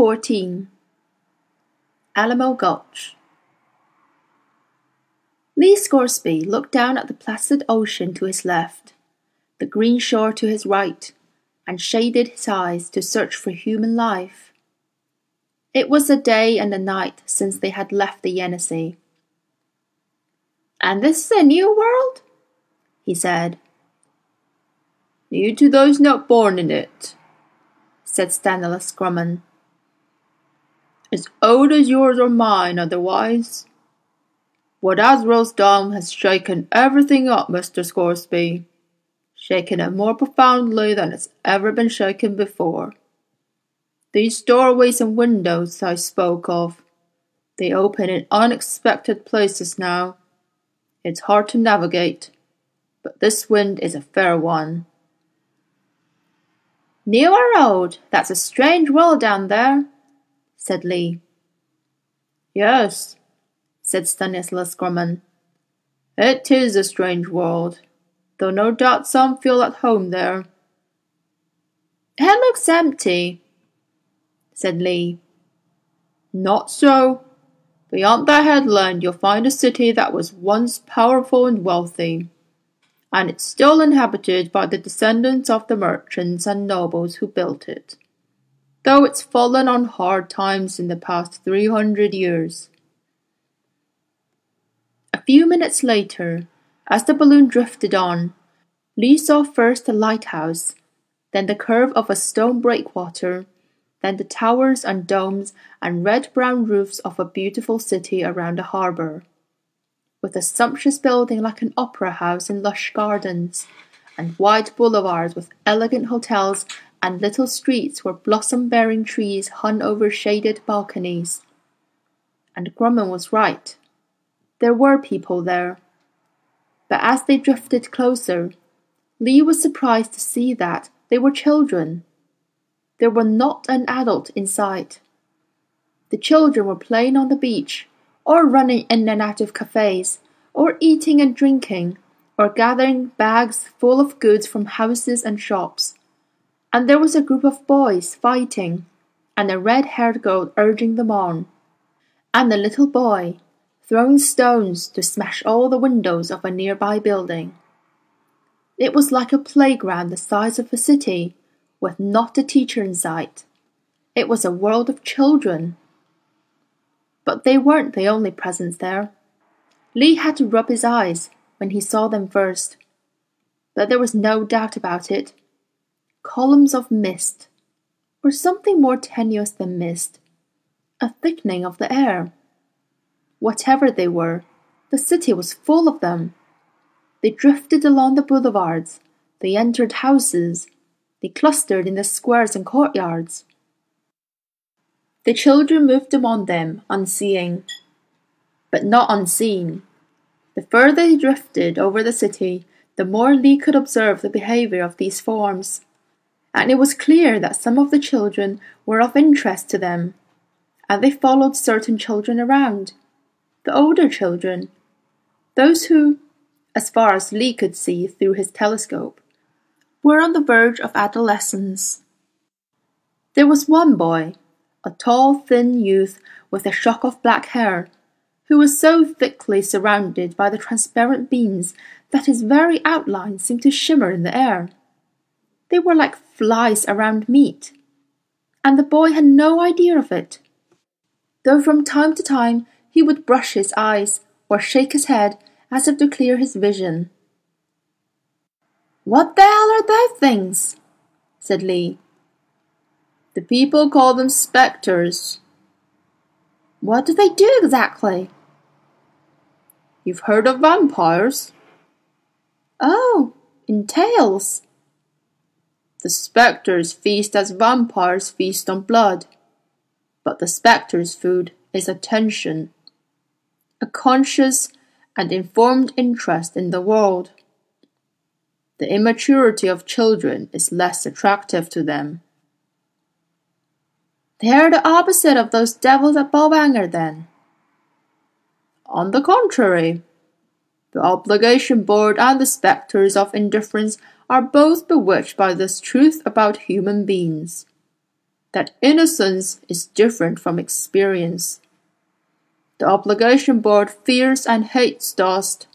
Chapter 14 Alamo Gulch Lee Scoresby looked down at the placid ocean to his left, the green shore to his right, and shaded his eyes to search for human life. It was a day and a night since they had left the Yenisei. And this is a new world? he said. New to those not born in it, said Stanislaus Grumman. As old as yours or mine, otherwise. What Asriel's done has shaken everything up, Mr. Scoresby. Shaken it more profoundly than it's ever been shaken before. These doorways and windows I spoke of, they open in unexpected places now. It's hard to navigate, but this wind is a fair one. New or old? That's a strange world down there, said Lee. Yes, said Stanislaus Grumman. It is a strange world, though no doubt some feel at home there. It looks empty, said Lee. Not so. Beyond that headland you'll find a city that was once powerful and wealthy and it's still inhabited by the descendants of the merchants and nobles who built it, though it's fallen on hard times in the past three hundred years. A few minutes later, as the balloon drifted on, Lee saw first the lighthouse, then the curve of a stone breakwater, then the towers and domes and red brown roofs of a beautiful city around a harbour with a sumptuous building like an opera house in lush gardens, and wide boulevards with elegant hotels and little streets where blossom bearing trees hung over shaded balconies. And Grumman was right. There were people there. But as they drifted closer, Lee was surprised to see that they were children. There were not an adult in sight. The children were playing on the beach or running in and out of cafes, or eating and drinking, or gathering bags full of goods from houses and shops. And there was a group of boys fighting, and a red haired girl urging them on, and a little boy throwing stones to smash all the windows of a nearby building. It was like a playground the size of a city, with not a teacher in sight. It was a world of children but they weren't the only presence there. Lee had to rub his eyes when he saw them first. But there was no doubt about it. Columns of mist, or something more tenuous than mist, a thickening of the air. Whatever they were, the city was full of them. They drifted along the boulevards, they entered houses, they clustered in the squares and courtyards. The children moved among them, unseeing, but not unseen. The further he drifted over the city, the more Lee could observe the behavior of these forms, and it was clear that some of the children were of interest to them, and they followed certain children around, the older children, those who, as far as Lee could see through his telescope, were on the verge of adolescence. There was one boy, a tall, thin youth with a shock of black hair, who was so thickly surrounded by the transparent beams that his very outline seemed to shimmer in the air. They were like flies around meat, and the boy had no idea of it, though from time to time he would brush his eyes or shake his head as if to clear his vision. What the hell are those things? said Lee. The people call them spectres. What do they do exactly? You've heard of vampires? Oh, in tales. The spectres feast as vampires feast on blood. But the spectres' food is attention, a conscious and informed interest in the world. The immaturity of children is less attractive to them. They're the opposite of those devils above Bolvangar, then. On the contrary, the Oblation Board and the spectres of indifference are both bewitched by this truth about human beings. that innocence is different from experience. The Oblation Board fears and hates dust,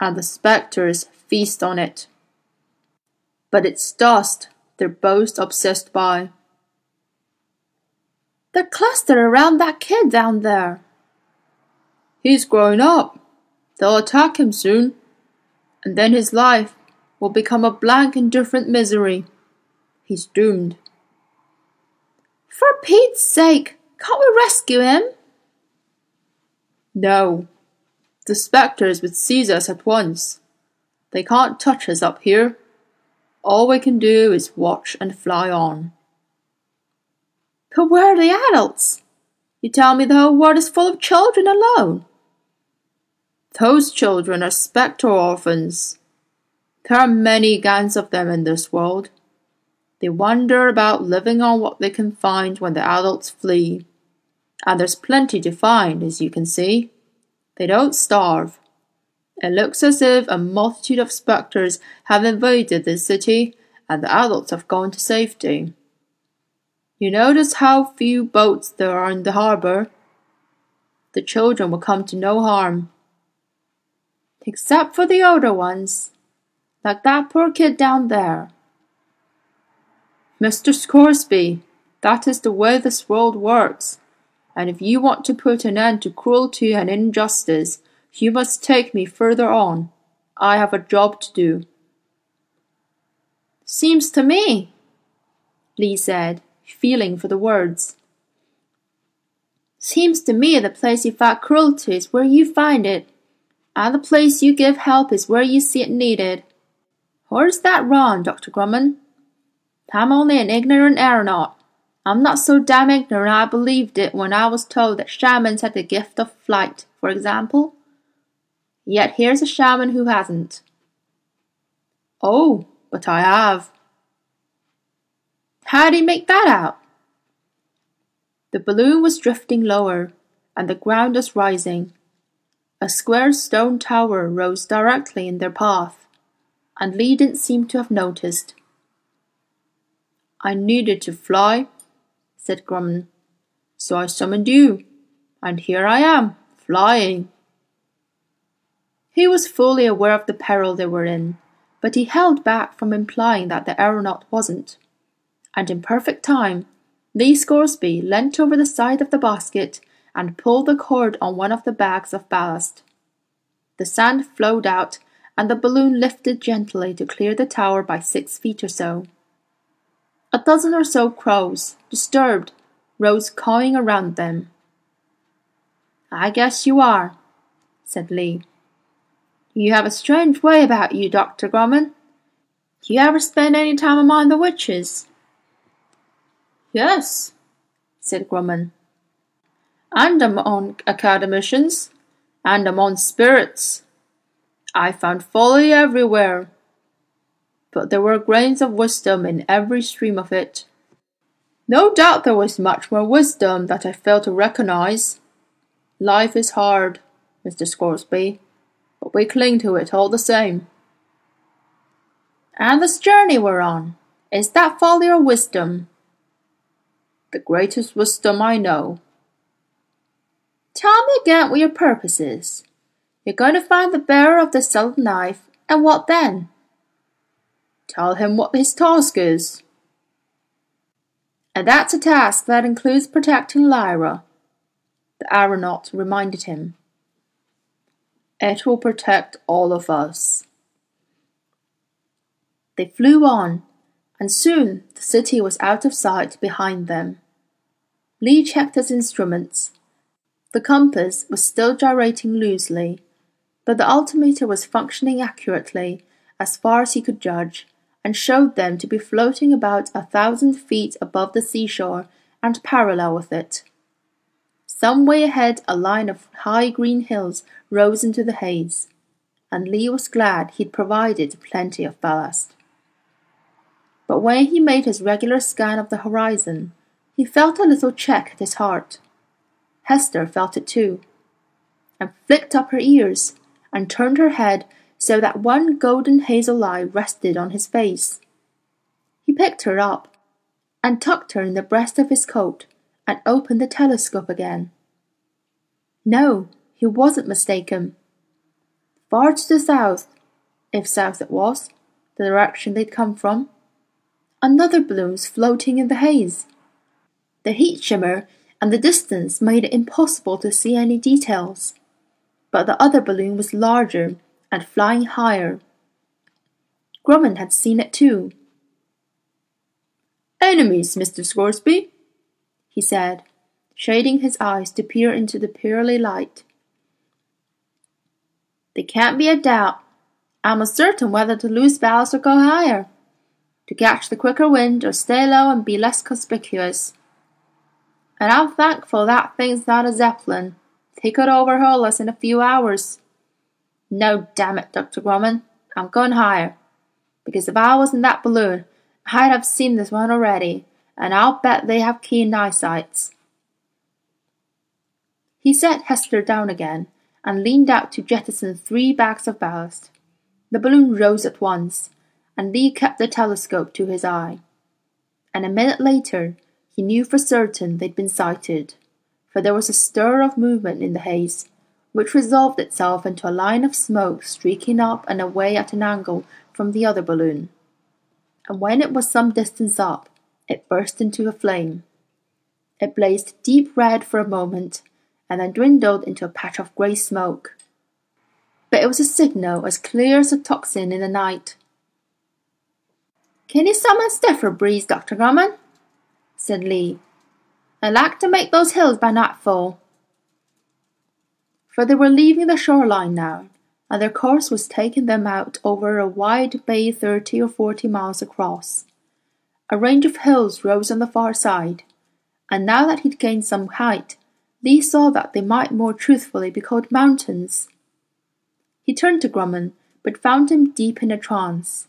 and the spectres feast on it. But it's dust they're both obsessed by. They're clustered around that kid down there. He's growing up. They'll attack him soon, and then his life will become a blank indifferent misery. He's doomed. For Pete's sake, can't we rescue him? No. The spectres would seize us at once. They can't touch us up here. All we can do is watch and fly on. But where are the adults? You tell me the whole world is full of children alone. Those children are spectre orphans. There are many gangs of them in this world. They wander about living on what they can find when the adults flee. And there's plenty to find, as you can see. They don't starve. It looks as if a multitude of spectres have invaded this city and the adults have gone to safety. You notice how few boats there are in the harbor? The children will come to no harm. Except for the older ones, like that poor kid down there. Mr. Scoresby, that is the way this world works, and if you want to put an end to cruelty and injustice, you must take me further on. I have a job to do. Seems to me, Lee said, feeling for the words. Seems to me the place you fight cruelty is where you find it, and the place you give help is where you see it needed. Is that wrong, Dr. Grumman? I'm only an ignorant aeronaut. I'm not so damn ignorant I believed it when I was told that shamans had the gift of flight, for example. Yet here's a shaman who hasn't. Oh, but I have. How did he make that out? The balloon was drifting lower, and the ground was rising. A square stone tower rose directly in their path, and Lee didn't seem to have noticed. I needed to fly, said Grumman, so I summoned you, and here I am, flying. He was fully aware of the peril they were in, but he held back from implying that the aeronaut wasn't. And in perfect time, Lee Scoresby leant over the side of the basket and pulled the cord on one of the bags of ballast. The sand flowed out, and the balloon lifted gently to clear the tower by six feet or so. A dozen or so crows, disturbed, rose cawing around them. I guess you are, said Lee. You have a strange way about you, Dr. Grumman. Do you ever spend any time among the witches? Yes, said Grumman. And among academicians, and among spirits. I found folly everywhere, but there were grains of wisdom in every stream of it. No doubt there was much more wisdom that I failed to recognize. Life is hard, Mr. Scoresby but we cling to it all the same. And this journey we're on, is that folly or wisdom? The greatest wisdom I know. Tell me again what your purpose is. You're going to find the bearer of the silver knife, and what then? Tell him what his task is. And that's a task that includes protecting Lyra, the aeronaut reminded him. It will protect all of us. They flew on, and soon the city was out of sight behind them. Lee checked his instruments. The compass was still gyrating loosely, but the altimeter was functioning accurately as far as he could judge, and showed them to be floating about a thousand feet above the seashore and parallel with it. Some way ahead a line of high green hills rose into the haze, and Lee was glad he'd provided plenty of ballast. But when he made his regular scan of the horizon, he felt a little check at his heart. Hester felt it too, and flicked up her ears and turned her head so that one golden hazel eye rested on his face. He picked her up, and tucked her in the breast of his coat and opened the telescope again. No, he wasn't mistaken. Far to the south, if south it was, the direction they'd come from, another balloon was floating in the haze. The heat shimmer and the distance made it impossible to see any details, but the other balloon was larger and flying higher. Grumman had seen it too. Enemies, Mr. Scoresby, he said, shading his eyes to peer into the pearly light. There can't be a doubt. I'm uncertain whether to lose ballast or go higher, to catch the quicker wind or stay low and be less conspicuous. And I'm thankful that thing's not a zeppelin. He could overhaul us in a few hours. No, damn it, Dr. Grumman, I'm going higher. Because if I was in that balloon, I'd have seen this one already, and I'll bet they have keen eyesights. He set Hester down again and leaned out to jettison three bags of ballast. The balloon rose at once, and Lee kept the telescope to his eye. And a minute later, he knew for certain they'd been sighted, for there was a stir of movement in the haze, which resolved itself into a line of smoke streaking up and away at an angle from the other balloon. And when it was some distance up, it burst into a flame. It blazed deep red for a moment and then dwindled into a patch of grey smoke. But it was a signal as clear as a tocsin in the night. Can you summon stiffer breeze, Dr. Grumman? said Lee. I'd like to make those hills by nightfall. For they were leaving the shoreline now, and their course was taking them out over a wide bay thirty or forty miles across. A range of hills rose on the far side, and now that he'd gained some height, Lee saw that they might more truthfully be called mountains. He turned to Grumman, but found him deep in a trance.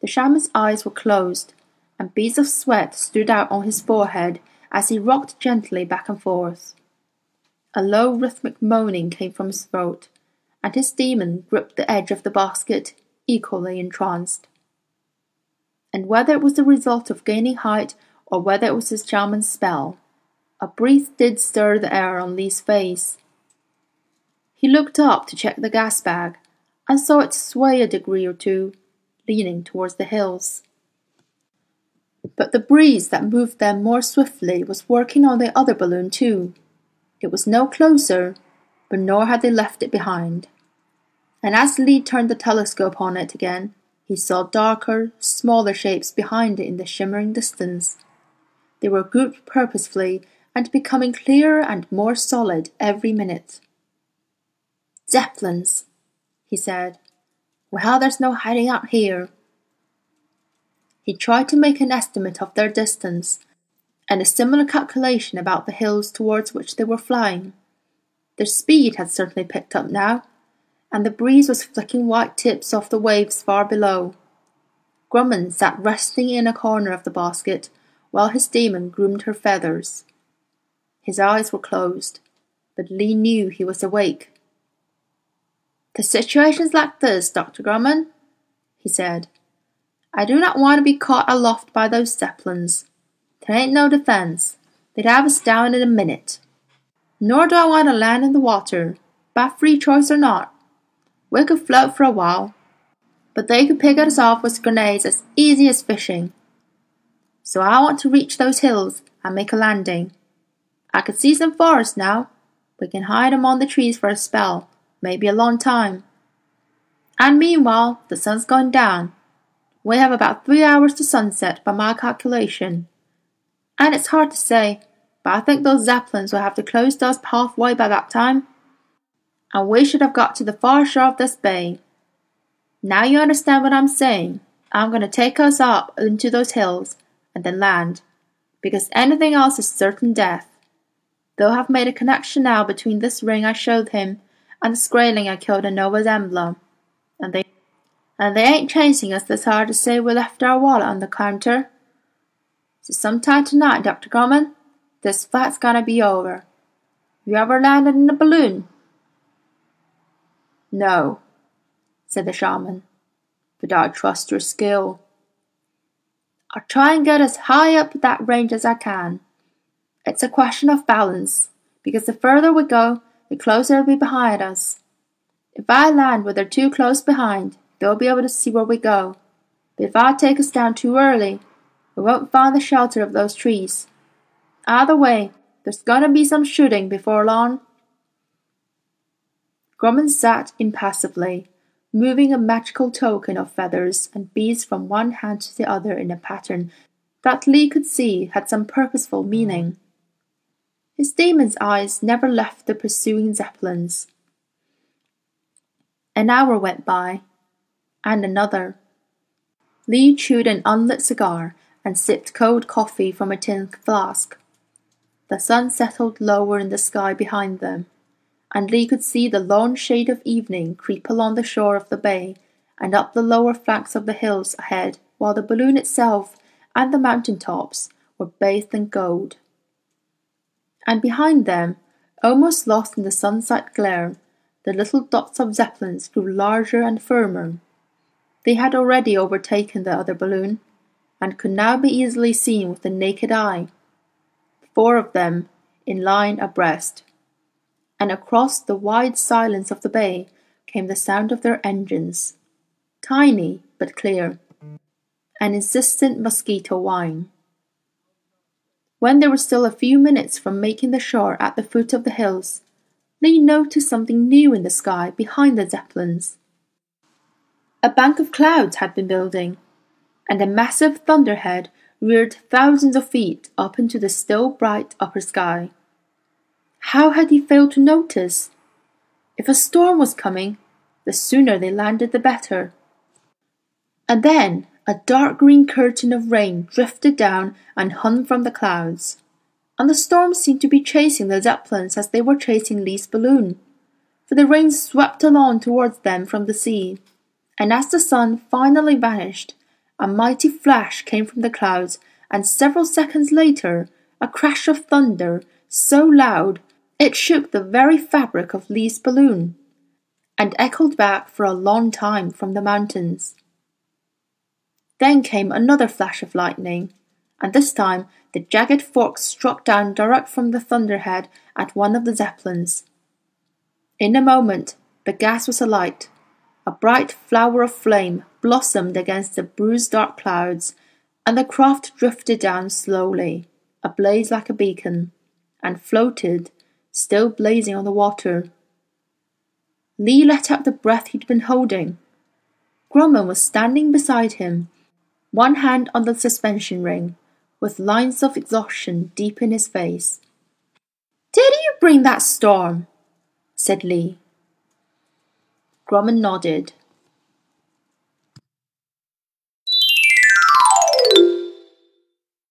The shaman's eyes were closed, and beads of sweat stood out on his forehead as he rocked gently back and forth. A low rhythmic moaning came from his throat, and his daemon gripped the edge of the basket, equally entranced. And whether it was the result of gaining height or whether it was his shaman's spell, a breeze did stir the air on Lee's face. He looked up to check the gas bag and saw it sway a degree or two, leaning towards the hills. But the breeze that moved them more swiftly was working on the other balloon too. It was no closer, but nor had they left it behind. And as Lee turned the telescope on it again, he saw darker, smaller shapes behind it in the shimmering distance. They were grouped purposefully and becoming clearer and more solid every minute. Zeppelins, he said. Well, there's no hiding out here. He tried to make an estimate of their distance and a similar calculation about the hills towards which they were flying. Their speed had certainly picked up now, and the breeze was flicking white tips off the waves far below. Grumman sat resting in a corner of the basket while his daemon groomed her feathers. His eyes were closed, but Lee knew he was awake. The situation's like this, Dr. Grumman, he said. I do not want to be caught aloft by those Zeppelins. There ain't no defence. They'd have us down in a minute. Nor do I want to land in the water, by free choice or not. We could float for a while, but they could pick us off with grenades as easy as fishing. So I want to reach those hills and make a landing. I could see some forest now. We can hide among the trees for a spell, maybe a long time. And meanwhile, the sun's going down. We have about three hours to sunset by my calculation. And it's hard to say, but I think those Zeppelins will have to close us halfway by that time. And we should have got to the far shore of this bay. Now you understand what I'm saying. I'm going to take us up into those hills and then land, because anything else is certain death. They'll have made a connection now between this ring I showed him and the Skraeling I killed in Nova Zembla. And they and they ain't chasing us this hard to say we left our wallet on the counter. So sometime tonight, Dr. Grumman, this fight's gonna be over. You ever landed in a balloon? No, said the shaman, but I trust your skill. I'll try and get as high up that range as I can. It's a question of balance, because the further we go, the closer they'll be behind us. If I land where they're too close behind, they'll be able to see where we go. But if I take us down too early, we won't find the shelter of those trees. Either way, there's gonna be some shooting before long. Grumman sat impassively, moving a magical token of feathers and beads from one hand to the other in a pattern that Lee could see had some purposeful meaning. His daemon's eyes never left the pursuing zeppelins. An hour went by, and another. Lee chewed an unlit cigar and sipped cold coffee from a tin flask. The sun settled lower in the sky behind them, and Lee could see the long shade of evening creep along the shore of the bay and up the lower flanks of the hills ahead, while the balloon itself and the mountain tops were bathed in gold. And behind them, almost lost in the sunset glare, the little dots of zeppelins grew larger and firmer. They had already overtaken the other balloon, and could now be easily seen with the naked eye. Four of them in line abreast, and across the wide silence of the bay came the sound of their engines, tiny but clear, an insistent mosquito whine. When they were still a few minutes from making the shore at the foot of the hills, Lee noticed something new in the sky behind the zeppelins. A bank of clouds had been building, and a massive thunderhead reared thousands of feet up into the still bright upper sky. How had he failed to notice? If a storm was coming, the sooner they landed the better. And then a dark green curtain of rain drifted down and hung from the clouds and the storm seemed to be chasing the Zeppelins as they were chasing Lee's balloon, for the rain swept along towards them from the sea, and as the sun finally vanished, a mighty flash came from the clouds, and several seconds later, a crash of thunder so loud it shook the very fabric of Lee's balloon, and echoed back for a long time from the mountains. Then came another flash of lightning, and this time the jagged fork struck down direct from the thunderhead at one of the zeppelins. In a moment the gas was alight. A bright flower of flame blossomed against the bruised dark clouds, and the craft drifted down slowly, ablaze like a beacon, and floated, still blazing on the water. Lee let out the breath he'd been holding. Grumman was standing beside him, one hand on the suspension ring, with lines of exhaustion deep in his face. Did you bring that storm? said Lee. Grumman nodded.